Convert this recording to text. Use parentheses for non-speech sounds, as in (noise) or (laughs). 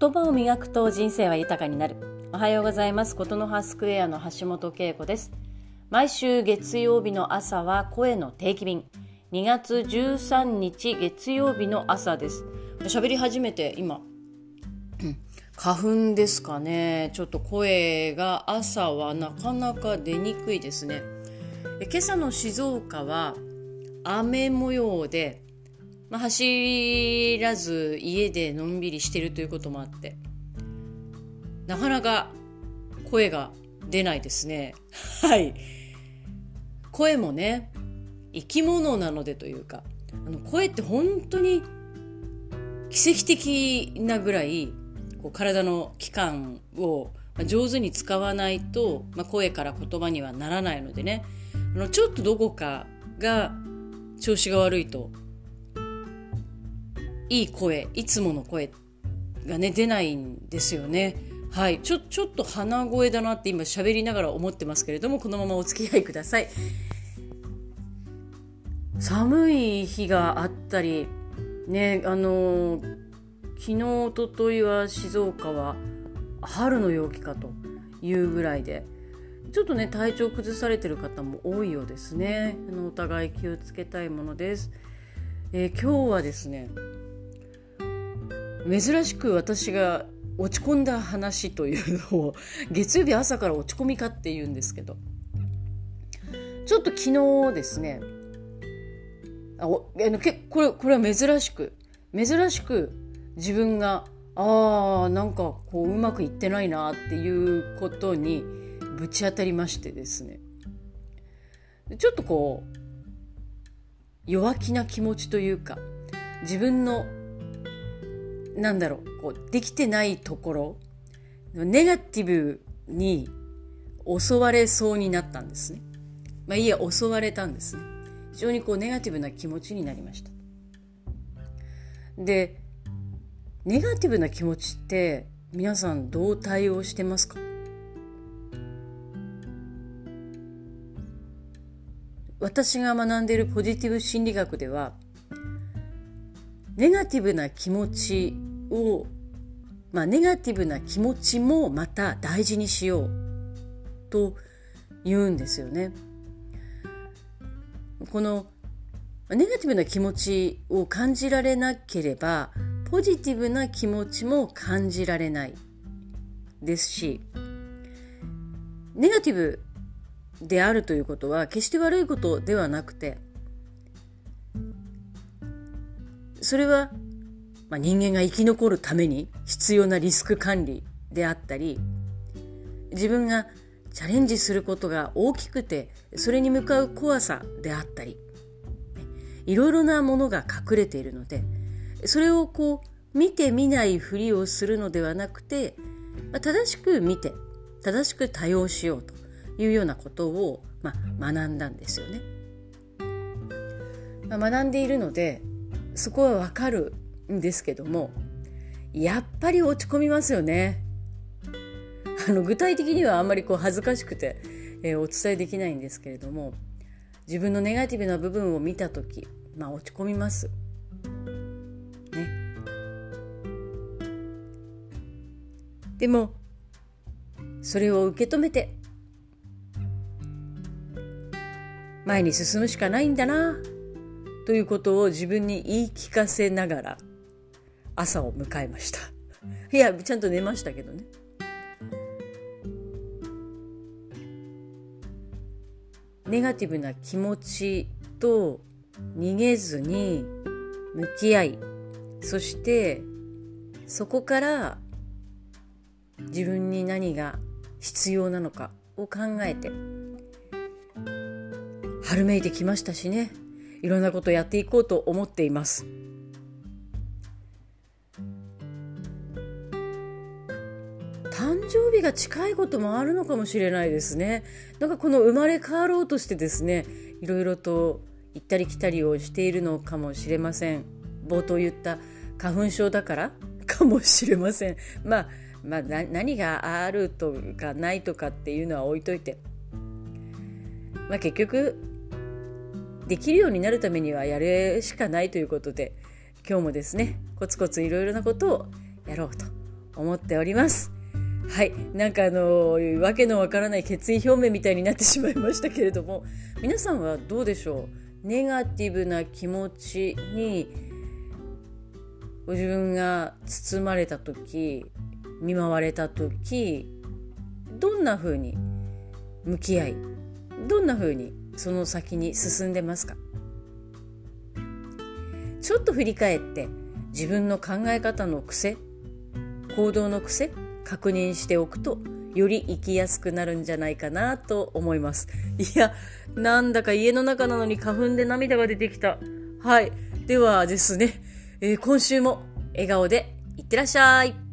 言葉を磨くと人生は豊かになる。おはようございます。ことの葉スクエアの橋本恵子です。毎週月曜日の朝は声の定期便。2月13日月曜日の朝です。喋り始めて今。花粉ですかね。ちょっと声が朝はなかなか出にくいですね。今朝の静岡は雨模様でまあ、走らず家でのんびりしてるということもあって。なかなか声が出ないですね。(laughs) はい。声もね生き物なのでというかあの声って本当に奇跡的なぐらいこう体の器官を上手に使わないと、まあ、声から言葉にはならないのでね。あのちょっとどこかが調子が悪いといい声いつもの声がね出ないんですよね。はい、ちょちょっと鼻声だなって今喋りながら思ってますけれどもこのままお付き合いください。寒い日があったりねあの昨日おとといは静岡は春の陽気かというぐらいでちょっとね体調崩されてる方も多いようですねあのお互い気をつけたいものです、えー、今日はですね珍しく私が落ち込んだ話というのを月曜日朝から落ち込みかって言うんですけど。ちょっと昨日ですね。あおあのけこれこれは珍しく珍しく自分があーなんかこううまくいってないなっていうことにぶち当たりましてですね。ちょっとこう弱気な気持ちというか自分のなんだろう、こう、できてないところ、ネガティブに襲われそうになったんですね。まあいいや、襲われたんですね。非常にこう、ネガティブな気持ちになりました。で、ネガティブな気持ちって皆さんどう対応してますか？私が学んでいるポジティブ心理学ではネガティブな気持ちを、まあ、ネガティブな気持ちもまた大事にしようと言うんですよね。このネガティブな気持ちを感じられなければポジティブな気持ちも感じられないですしネガティブであるということは決して悪いことではなくてそれは、まあ、人間が生き残るために必要なリスク管理であったり自分がチャレンジすることが大きくてそれに向かう怖さであったりいろいろなものが隠れているのでそれをこう見て見ないふりをするのではなくて、まあ、正しく見て正しく対応しようというようなことを、まあ、学んだんですよね。まあ、学んでいるのでそこはわかるんですけどもやっぱり落ち込みますよね。あの具体的にはあんまりこう恥ずかしくて、えー、お伝えできないんですけれども自分のネガティブな部分を見た時、まあ、落ち込みます。ね。でもそれを受け止めて前に進むしかないんだなということを自分に言い聞かせながら朝を迎えました。いや、ちゃんと寝ましたけどね。ネガティブな気持ちと逃げずに向き合い、そしてそこから自分に何が必要なのかを考えて春めいてきましたしね。いろんなことをやっていこうと思っています。誕生日が近いこともあるのかもしれないですね。なんかこの生まれ変わろうとしてですね、いろいろと行ったり来たりをしているのかもしれません。冒頭言った花粉症だから (laughs) かもしれません。まあ、まあ、何があるとかないとかっていうのは置いといて。まあ結局できるようになるためにはやるしかないということで今日もですねコツコツいろいろなことをやろうと思っております。はい。なんかあのー、わけのわからない決意表明みたいになってしまいましたけれども、皆さんはどうでしょう？ネガティブな気持ちに自分が包まれた時、見舞われた時、どんな風に向き合い、どんな風にその先に進んでますか？ちょっと振り返って自分の考え方の癖行動の癖確認しておくとより生きやすくなるんじゃないかなと思います。いや、なんだか家の中なのに花粉で涙が出てきた。はい。ではですね、えー、今週も笑顔でいってらっしゃい。